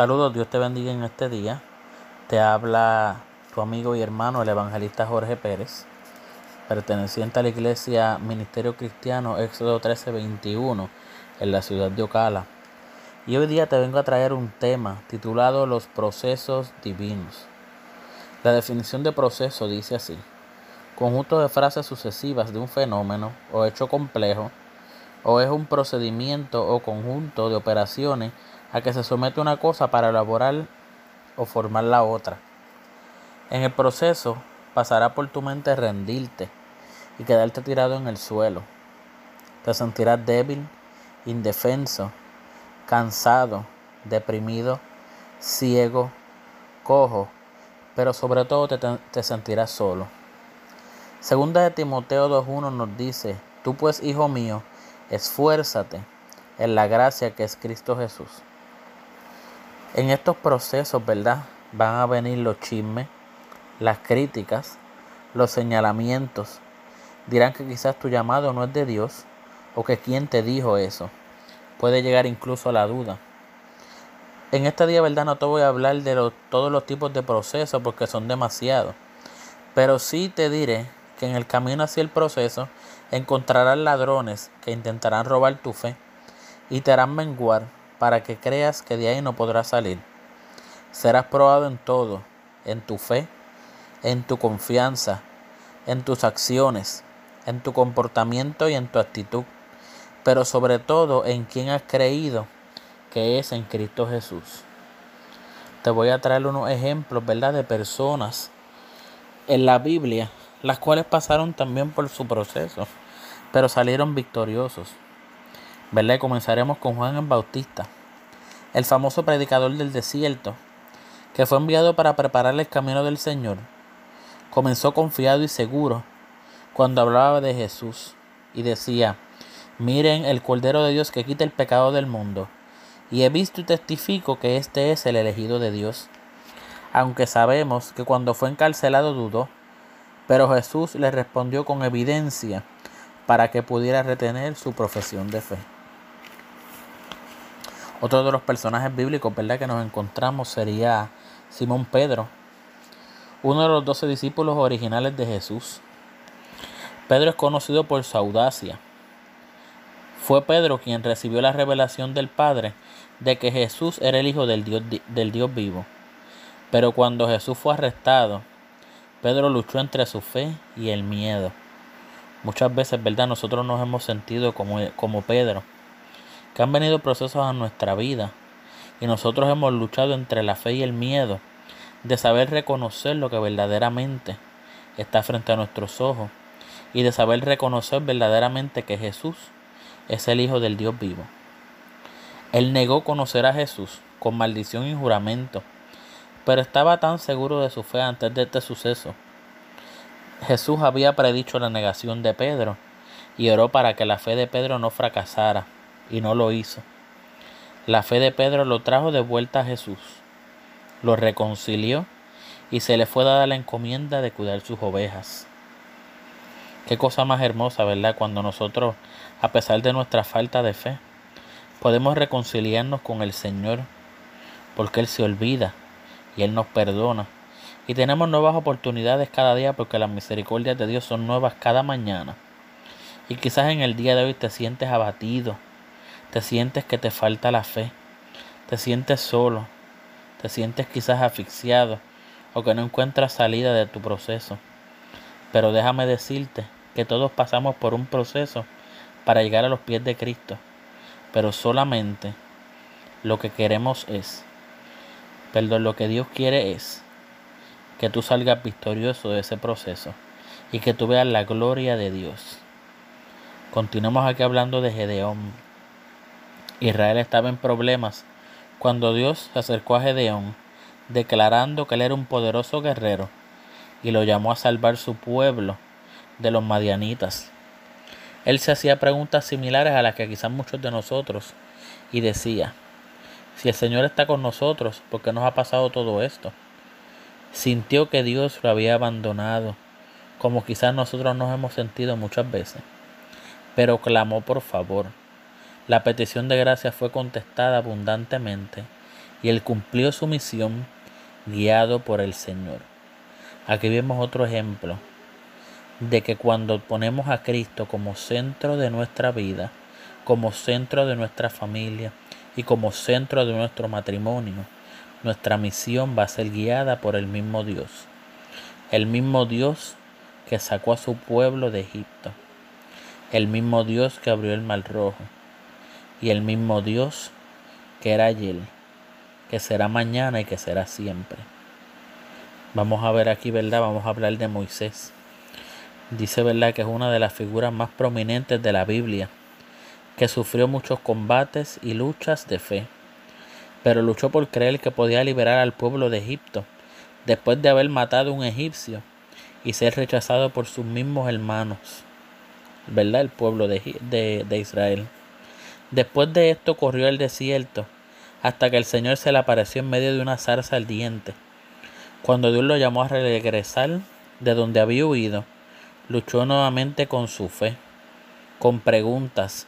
Saludos, Dios te bendiga en este día. Te habla tu amigo y hermano, el evangelista Jorge Pérez, perteneciente a la iglesia Ministerio Cristiano Éxodo 1321 en la ciudad de Ocala. Y hoy día te vengo a traer un tema titulado Los procesos divinos. La definición de proceso dice así: conjunto de frases sucesivas de un fenómeno o hecho complejo, o es un procedimiento o conjunto de operaciones a que se somete una cosa para elaborar o formar la otra. En el proceso pasará por tu mente rendirte y quedarte tirado en el suelo. Te sentirás débil, indefenso, cansado, deprimido, ciego, cojo, pero sobre todo te, te sentirás solo. Segunda de Timoteo 2.1 nos dice, tú pues, hijo mío, esfuérzate en la gracia que es Cristo Jesús. En estos procesos, ¿verdad? Van a venir los chismes, las críticas, los señalamientos. Dirán que quizás tu llamado no es de Dios o que quién te dijo eso. Puede llegar incluso a la duda. En este día, ¿verdad? No te voy a hablar de todos los tipos de procesos porque son demasiados. Pero sí te diré que en el camino hacia el proceso encontrarás ladrones que intentarán robar tu fe y te harán menguar para que creas que de ahí no podrás salir. Serás probado en todo, en tu fe, en tu confianza, en tus acciones, en tu comportamiento y en tu actitud, pero sobre todo en quien has creído que es en Cristo Jesús. Te voy a traer unos ejemplos, ¿verdad?, de personas en la Biblia, las cuales pasaron también por su proceso, pero salieron victoriosos. Comenzaremos con Juan el Bautista, el famoso predicador del desierto, que fue enviado para preparar el camino del Señor. Comenzó confiado y seguro cuando hablaba de Jesús y decía, miren el Cordero de Dios que quita el pecado del mundo. Y he visto y testifico que este es el elegido de Dios. Aunque sabemos que cuando fue encarcelado dudó, pero Jesús le respondió con evidencia para que pudiera retener su profesión de fe. Otro de los personajes bíblicos ¿verdad? que nos encontramos sería Simón Pedro, uno de los doce discípulos originales de Jesús. Pedro es conocido por su audacia. Fue Pedro quien recibió la revelación del Padre de que Jesús era el Hijo del Dios, del Dios vivo. Pero cuando Jesús fue arrestado, Pedro luchó entre su fe y el miedo. Muchas veces, ¿verdad? Nosotros nos hemos sentido como, como Pedro que han venido procesos a nuestra vida y nosotros hemos luchado entre la fe y el miedo de saber reconocer lo que verdaderamente está frente a nuestros ojos y de saber reconocer verdaderamente que Jesús es el Hijo del Dios vivo. Él negó conocer a Jesús con maldición y juramento, pero estaba tan seguro de su fe antes de este suceso. Jesús había predicho la negación de Pedro y oró para que la fe de Pedro no fracasara y no lo hizo. La fe de Pedro lo trajo de vuelta a Jesús, lo reconcilió y se le fue dada la encomienda de cuidar sus ovejas. Qué cosa más hermosa, ¿verdad? Cuando nosotros, a pesar de nuestra falta de fe, podemos reconciliarnos con el Señor, porque Él se olvida y Él nos perdona. Y tenemos nuevas oportunidades cada día porque las misericordias de Dios son nuevas cada mañana. Y quizás en el día de hoy te sientes abatido, te sientes que te falta la fe, te sientes solo, te sientes quizás asfixiado o que no encuentras salida de tu proceso. Pero déjame decirte que todos pasamos por un proceso para llegar a los pies de Cristo, pero solamente lo que queremos es, perdón, lo que Dios quiere es que tú salgas victorioso de ese proceso y que tú veas la gloria de Dios. Continuemos aquí hablando de Gedeón. Israel estaba en problemas cuando Dios se acercó a Gedeón declarando que él era un poderoso guerrero y lo llamó a salvar su pueblo de los madianitas. Él se hacía preguntas similares a las que quizás muchos de nosotros y decía, si el Señor está con nosotros, ¿por qué nos ha pasado todo esto? Sintió que Dios lo había abandonado, como quizás nosotros nos hemos sentido muchas veces, pero clamó por favor. La petición de gracia fue contestada abundantemente y él cumplió su misión guiado por el Señor. Aquí vemos otro ejemplo de que cuando ponemos a Cristo como centro de nuestra vida, como centro de nuestra familia y como centro de nuestro matrimonio, nuestra misión va a ser guiada por el mismo Dios. El mismo Dios que sacó a su pueblo de Egipto. El mismo Dios que abrió el mar rojo. Y el mismo Dios que era ayer, que será mañana y que será siempre. Vamos a ver aquí, ¿verdad? Vamos a hablar de Moisés. Dice, ¿verdad?, que es una de las figuras más prominentes de la Biblia, que sufrió muchos combates y luchas de fe, pero luchó por creer que podía liberar al pueblo de Egipto, después de haber matado a un egipcio y ser rechazado por sus mismos hermanos, ¿verdad?, el pueblo de, de Israel. Después de esto corrió el desierto, hasta que el Señor se le apareció en medio de una zarza ardiente. Cuando Dios lo llamó a regresar de donde había huido, luchó nuevamente con su fe, con preguntas,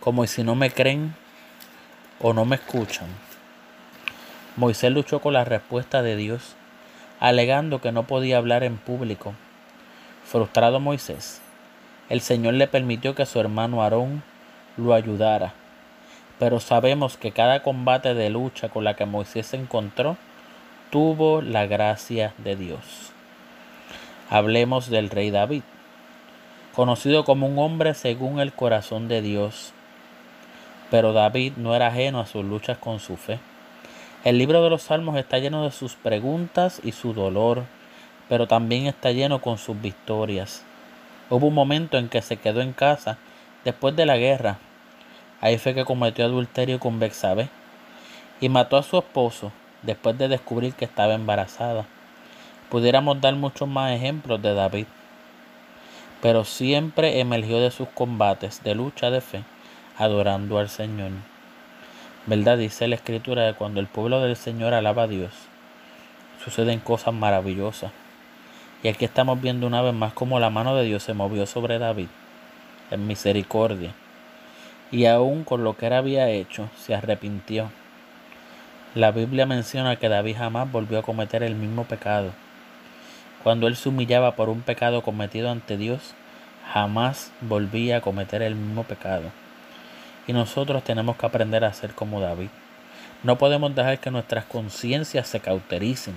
como si no me creen o no me escuchan. Moisés luchó con la respuesta de Dios, alegando que no podía hablar en público. Frustrado Moisés, el Señor le permitió que su hermano Aarón lo ayudara. Pero sabemos que cada combate de lucha con la que Moisés se encontró tuvo la gracia de Dios. Hablemos del rey David conocido como un hombre según el corazón de Dios. Pero David no era ajeno a sus luchas con su fe. El libro de los Salmos está lleno de sus preguntas y su dolor, pero también está lleno con sus victorias. Hubo un momento en que se quedó en casa después de la guerra. Ahí fue que cometió adulterio con Bexabe y mató a su esposo después de descubrir que estaba embarazada. Pudiéramos dar muchos más ejemplos de David pero siempre emergió de sus combates de lucha de fe, adorando al Señor. ¿Verdad? Dice la Escritura que cuando el pueblo del Señor alaba a Dios, suceden cosas maravillosas. Y aquí estamos viendo una vez más cómo la mano de Dios se movió sobre David en misericordia. Y aún con lo que él había hecho, se arrepintió. La Biblia menciona que David jamás volvió a cometer el mismo pecado cuando él se humillaba por un pecado cometido ante Dios, jamás volvía a cometer el mismo pecado. Y nosotros tenemos que aprender a ser como David. No podemos dejar que nuestras conciencias se cautericen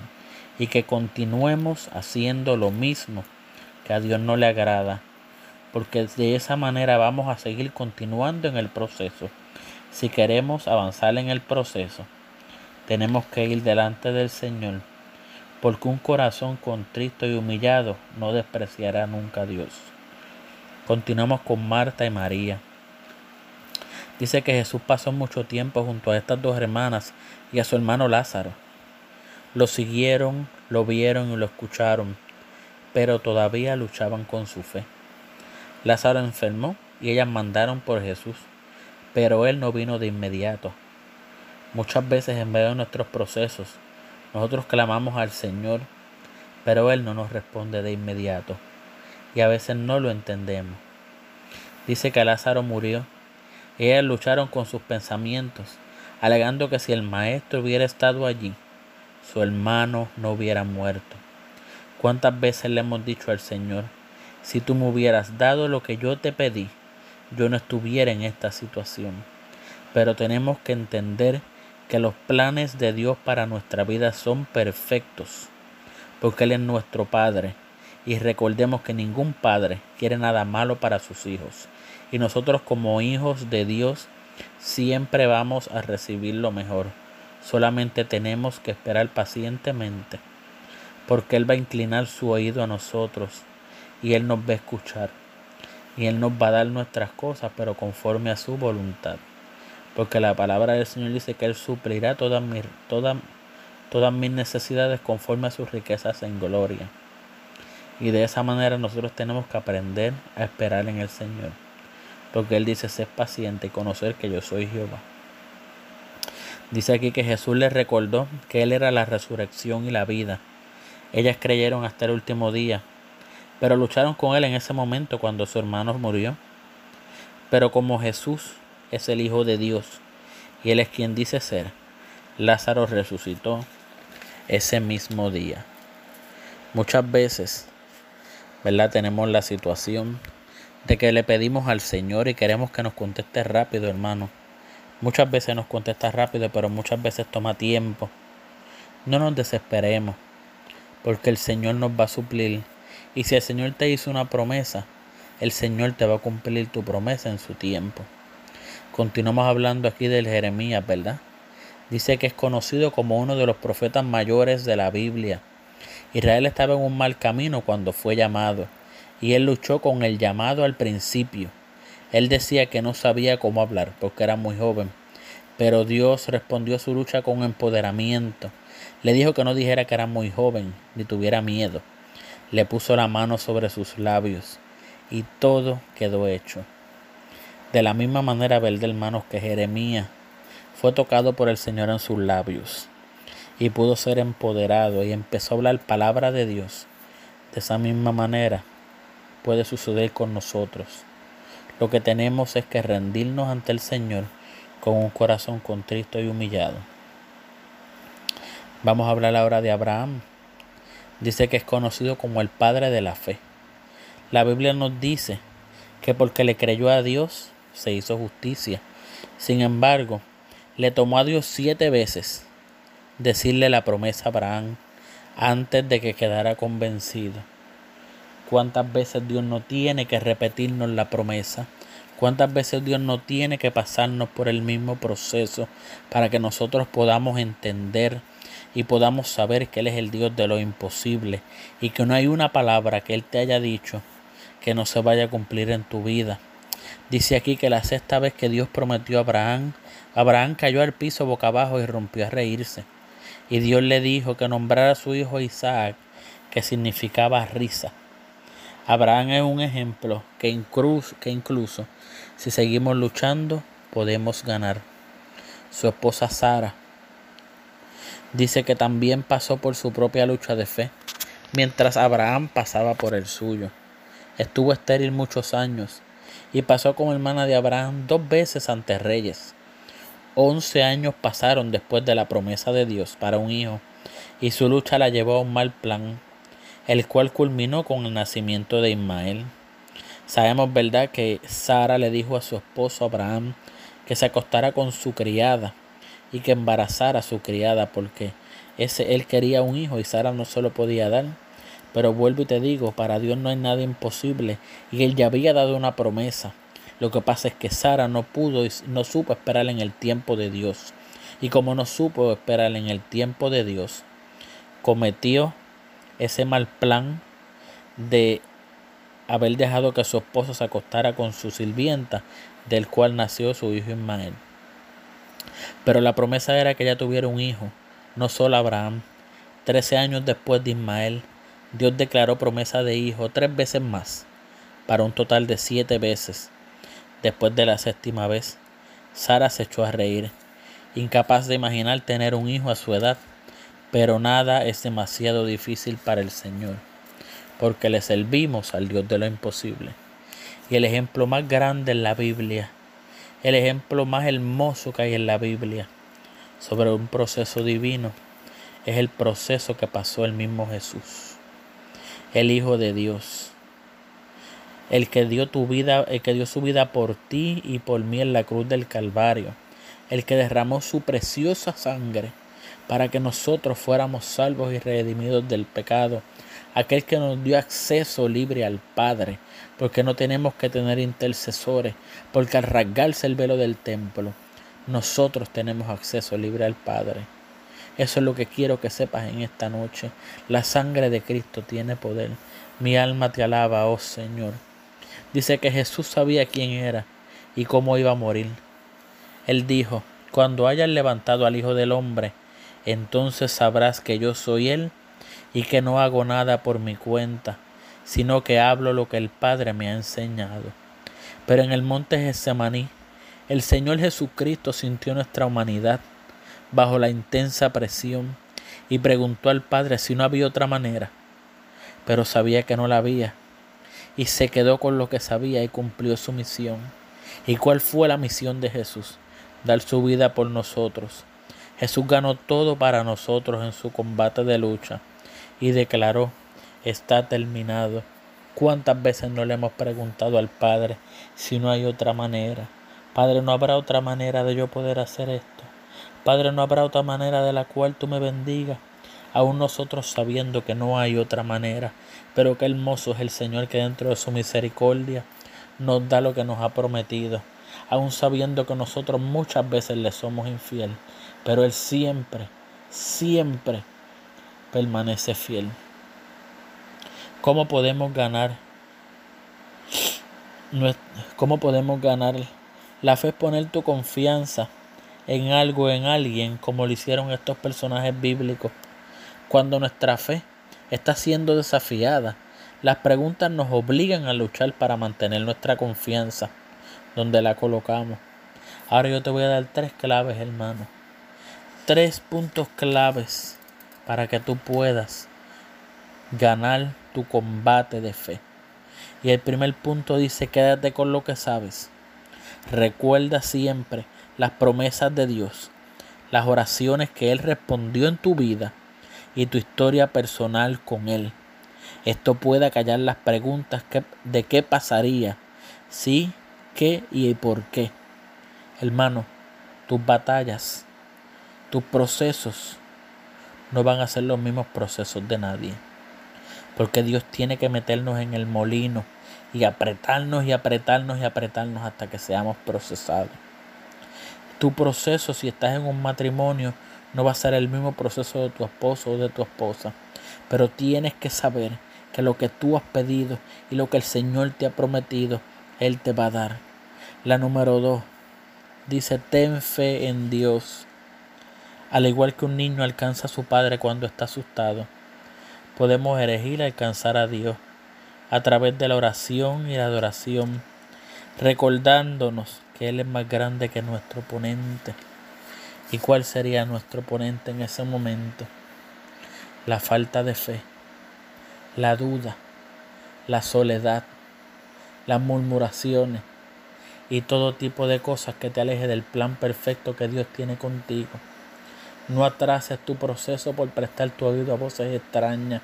y que continuemos haciendo lo mismo que a Dios no le agrada, porque de esa manera vamos a seguir continuando en el proceso. Si queremos avanzar en el proceso, tenemos que ir delante del Señor porque un corazón contrito y humillado no despreciará nunca a Dios. Continuamos con Marta y María. Dice que Jesús pasó mucho tiempo junto a estas dos hermanas y a su hermano Lázaro. Lo siguieron, lo vieron y lo escucharon, pero todavía luchaban con su fe. Lázaro enfermó y ellas mandaron por Jesús, pero él no vino de inmediato. Muchas veces en medio de nuestros procesos nosotros clamamos al Señor, pero Él no nos responde de inmediato y a veces no lo entendemos. Dice que Lázaro murió ellas lucharon con sus pensamientos, alegando que si el maestro hubiera estado allí, su hermano no hubiera muerto. ¿Cuántas veces le hemos dicho al Señor, si tú me hubieras dado lo que yo te pedí, yo no estuviera en esta situación? Pero tenemos que entender que los planes de Dios para nuestra vida son perfectos, porque Él es nuestro Padre. Y recordemos que ningún padre quiere nada malo para sus hijos. Y nosotros como hijos de Dios siempre vamos a recibir lo mejor. Solamente tenemos que esperar pacientemente, porque Él va a inclinar su oído a nosotros y Él nos va a escuchar. Y Él nos va a dar nuestras cosas, pero conforme a su voluntad porque la palabra del Señor dice que Él suplirá todas mis, todas, todas mis necesidades conforme a sus riquezas en gloria. Y de esa manera nosotros tenemos que aprender a esperar en el Señor. Porque Él dice, ser paciente y conocer que yo soy Jehová. Dice aquí que Jesús les recordó que Él era la resurrección y la vida. Ellas creyeron hasta el último día, pero lucharon con Él en ese momento cuando su hermano murió. Pero como Jesús es el Hijo de Dios y Él es quien dice ser, Lázaro resucitó ese mismo día. Muchas veces, ¿verdad? Tenemos la situación de que le pedimos al Señor y queremos que nos conteste rápido, hermano. Muchas veces nos contesta rápido, pero muchas veces toma tiempo. No nos desesperemos, porque el Señor nos va a suplir. Y si el Señor te hizo una promesa, el Señor te va a cumplir tu promesa en su tiempo. Continuamos hablando aquí del Jeremías, ¿verdad? Dice que es conocido como uno de los profetas mayores de la Biblia. Israel estaba en un mal camino cuando fue llamado, y él luchó con el llamado al principio. Él decía que no sabía cómo hablar porque era muy joven, pero Dios respondió a su lucha con empoderamiento. Le dijo que no dijera que era muy joven ni tuviera miedo. Le puso la mano sobre sus labios y todo quedó hecho. De la misma manera, del hermanos, que Jeremías fue tocado por el Señor en sus labios y pudo ser empoderado y empezó a hablar palabra de Dios. De esa misma manera puede suceder con nosotros. Lo que tenemos es que rendirnos ante el Señor con un corazón contrito y humillado. Vamos a hablar ahora de Abraham. Dice que es conocido como el padre de la fe. La Biblia nos dice que porque le creyó a Dios se hizo justicia. Sin embargo, le tomó a Dios siete veces decirle la promesa a Abraham antes de que quedara convencido. ¿Cuántas veces Dios no tiene que repetirnos la promesa? ¿Cuántas veces Dios no tiene que pasarnos por el mismo proceso para que nosotros podamos entender y podamos saber que Él es el Dios de lo imposible y que no hay una palabra que Él te haya dicho que no se vaya a cumplir en tu vida? Dice aquí que la sexta vez que Dios prometió a Abraham Abraham cayó al piso boca abajo y rompió a reírse. Y Dios le dijo que nombrara a su hijo Isaac, que significaba risa. Abraham es un ejemplo que incluso, que incluso si seguimos luchando podemos ganar. Su esposa Sara dice que también pasó por su propia lucha de fe, mientras Abraham pasaba por el suyo. Estuvo estéril muchos años y pasó como hermana de Abraham dos veces ante reyes. Once años pasaron después de la promesa de Dios para un hijo, y su lucha la llevó a un mal plan, el cual culminó con el nacimiento de Ismael. Sabemos, ¿verdad?, que Sara le dijo a su esposo Abraham que se acostara con su criada y que embarazara a su criada porque ese él quería un hijo y Sara no se lo podía dar. Pero vuelvo y te digo, para Dios no hay nada imposible y él ya había dado una promesa. Lo que pasa es que Sara no pudo y no supo esperar en el tiempo de Dios. Y como no supo esperar en el tiempo de Dios, cometió ese mal plan de haber dejado que su esposo se acostara con su sirvienta, del cual nació su hijo Ismael. Pero la promesa era que ella tuviera un hijo, no solo Abraham. Trece años después de Ismael, Dios declaró promesa de hijo tres veces más, para un total de siete veces. Después de la séptima vez, Sara se echó a reír, incapaz de imaginar tener un hijo a su edad, pero nada es demasiado difícil para el Señor, porque le servimos al Dios de lo imposible. Y el ejemplo más grande en la Biblia, el ejemplo más hermoso que hay en la Biblia sobre un proceso divino, es el proceso que pasó el mismo Jesús, el Hijo de Dios el que dio tu vida, que su vida por ti y por mí en la cruz del Calvario, el que derramó su preciosa sangre para que nosotros fuéramos salvos y redimidos del pecado, aquel que nos dio acceso libre al Padre, porque no tenemos que tener intercesores, porque al rasgarse el velo del templo, nosotros tenemos acceso libre al Padre. Eso es lo que quiero que sepas en esta noche. La sangre de Cristo tiene poder. Mi alma te alaba, oh Señor. Dice que Jesús sabía quién era y cómo iba a morir. Él dijo, cuando hayan levantado al Hijo del Hombre, Entonces sabrás que yo soy Él y que no hago nada por mi cuenta, sino que hablo lo que el Padre me ha enseñado. Pero en el monte Getsemaní, el Señor Jesucristo sintió nuestra humanidad bajo la intensa presión y preguntó al Padre si no había otra manera, pero sabía que no la había y se quedó con lo que sabía y cumplió su misión. ¿Y cuál fue la misión de Jesús? Dar su vida por nosotros. Jesús ganó todo para nosotros en su combate de lucha y declaró, está terminado. ¿Cuántas veces no le hemos preguntado al Padre si no hay otra manera? Padre, ¿no habrá otra manera de yo poder hacer esto? Padre, ¿no habrá otra manera de la cual tú me bendigas? Aún nosotros sabiendo que no hay otra manera, pero qué hermoso es el Señor que dentro de su misericordia nos da lo que nos ha prometido, aún sabiendo que nosotros muchas veces le somos infiel, pero Él siempre, siempre permanece fiel. ¿Cómo podemos ganar? ¿Cómo podemos ganar? La fe es poner tu confianza en algo, en alguien, como lo hicieron estos personajes bíblicos. Cuando nuestra fe está siendo desafiada, las preguntas nos obligan a luchar para mantener nuestra confianza donde la colocamos. Ahora yo te voy a dar tres claves, hermano. Tres puntos claves para que tú puedas ganar tu combate de fe. Y el primer punto dice, quédate con lo que sabes. Recuerda siempre las promesas de Dios, las oraciones que Él respondió en tu vida y tu historia personal con Él. Esto puede callar las preguntas de qué pasaría, sí, qué y por qué. Hermano, tus batallas, tus procesos no van a ser los mismos procesos de nadie. Porque Dios tiene que meternos en el molino y apretarnos y apretarnos y apretarnos hasta que seamos procesados. Tu proceso, si estás en un matrimonio, no va a ser el mismo proceso de tu esposo o de tu esposa. Pero tienes que saber que lo que tú has pedido y lo que el Señor te ha prometido, Él te va a dar. La número dos dice, ten fe en Dios. Al igual que un niño alcanza a su padre cuando está asustado, podemos elegir alcanzar a Dios a través de la oración y la adoración, recordándonos que Él es más grande que nuestro oponente. ¿Y cuál sería nuestro oponente en ese momento? La falta de fe, la duda, la soledad, las murmuraciones y todo tipo de cosas que te aleje del plan perfecto que Dios tiene contigo. No atrases tu proceso por prestar tu oído a voces extrañas.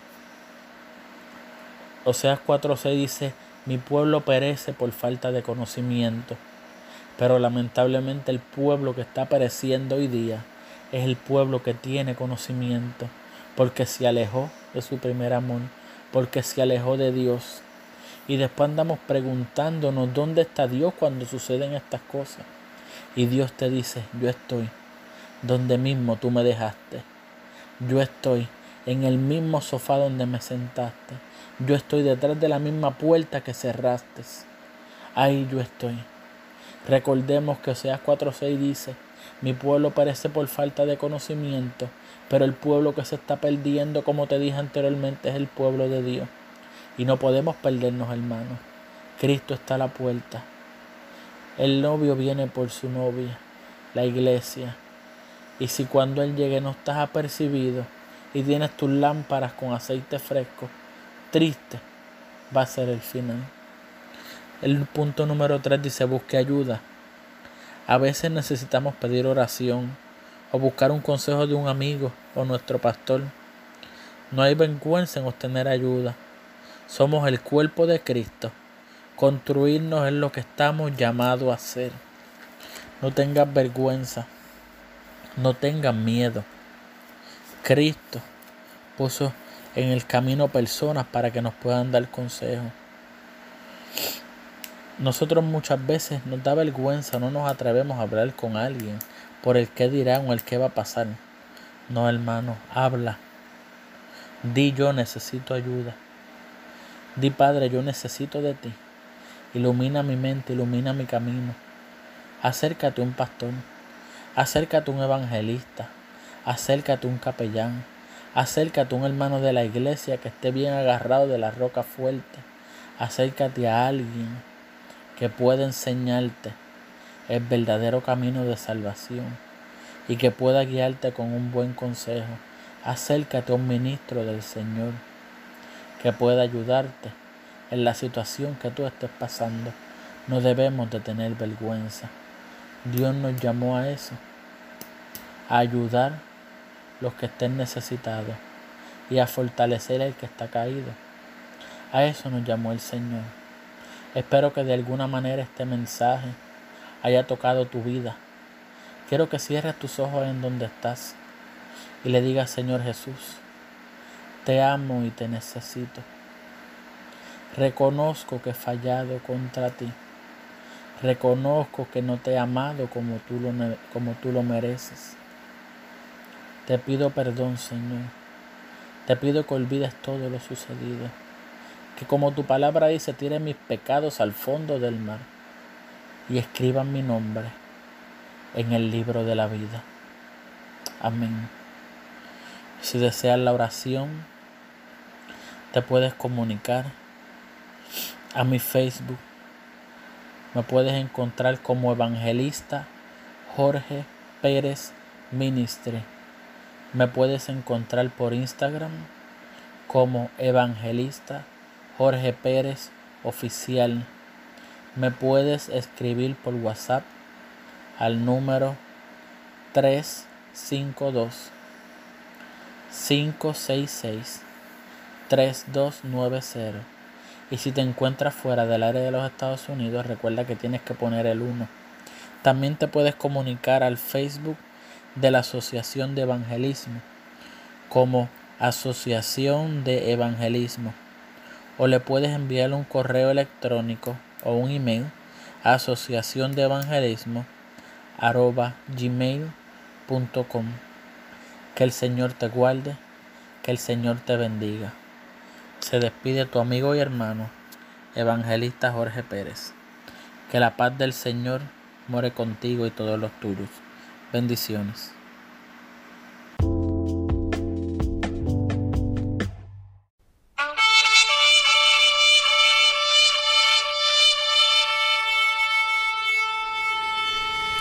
Oseas 4:6 dice, mi pueblo perece por falta de conocimiento. Pero lamentablemente el pueblo que está pereciendo hoy día es el pueblo que tiene conocimiento, porque se alejó de su primer amor, porque se alejó de Dios. Y después andamos preguntándonos dónde está Dios cuando suceden estas cosas. Y Dios te dice, yo estoy donde mismo tú me dejaste. Yo estoy en el mismo sofá donde me sentaste. Yo estoy detrás de la misma puerta que cerraste. Ahí yo estoy. Recordemos que Oseas 4:6 dice, mi pueblo perece por falta de conocimiento, pero el pueblo que se está perdiendo, como te dije anteriormente, es el pueblo de Dios. Y no podemos perdernos, hermanos. Cristo está a la puerta. El novio viene por su novia, la iglesia. Y si cuando Él llegue no estás apercibido y tienes tus lámparas con aceite fresco, triste va a ser el final. El punto número 3 dice busque ayuda. A veces necesitamos pedir oración o buscar un consejo de un amigo o nuestro pastor. No hay vergüenza en obtener ayuda. Somos el cuerpo de Cristo. Construirnos es lo que estamos llamados a hacer. No tengas vergüenza. No tengas miedo. Cristo puso en el camino personas para que nos puedan dar consejo. Nosotros muchas veces nos da vergüenza, no nos atrevemos a hablar con alguien por el que dirán o el que va a pasar. No, hermano, habla. Di yo necesito ayuda. Di Padre, yo necesito de ti. Ilumina mi mente, ilumina mi camino. Acércate a un pastor. Acércate a un evangelista. Acércate a un capellán. Acércate a un hermano de la iglesia que esté bien agarrado de la roca fuerte. Acércate a alguien que pueda enseñarte el verdadero camino de salvación y que pueda guiarte con un buen consejo. Acércate a un ministro del Señor que pueda ayudarte en la situación que tú estés pasando. No debemos de tener vergüenza. Dios nos llamó a eso, a ayudar los que estén necesitados y a fortalecer al que está caído. A eso nos llamó el Señor. Espero que de alguna manera este mensaje haya tocado tu vida. Quiero que cierres tus ojos en donde estás y le digas, Señor Jesús, te amo y te necesito. Reconozco que he fallado contra ti. Reconozco que no te he amado como tú lo, como tú lo mereces. Te pido perdón, Señor. Te pido que olvides todo lo sucedido. Que como tu palabra dice, tire mis pecados al fondo del mar y escriban mi nombre en el libro de la vida. Amén. Si deseas la oración, te puedes comunicar a mi Facebook. Me puedes encontrar como evangelista Jorge Pérez Ministry. Me puedes encontrar por Instagram como evangelista Jorge Pérez Oficial. Me puedes escribir por WhatsApp al número 352 566 3290. Y si te encuentras fuera del área de los Estados Unidos, recuerda que tienes que poner el 1. También te puedes comunicar al Facebook de la Asociación de Evangelismo como Asociación de Evangelismo. O le puedes enviar un correo electrónico o un email a asociación de evangelismo arroba gmail.com que el Señor te guarde que el Señor te bendiga. Se despide tu amigo y hermano evangelista Jorge Pérez. Que la paz del Señor more contigo y todos los tuyos bendiciones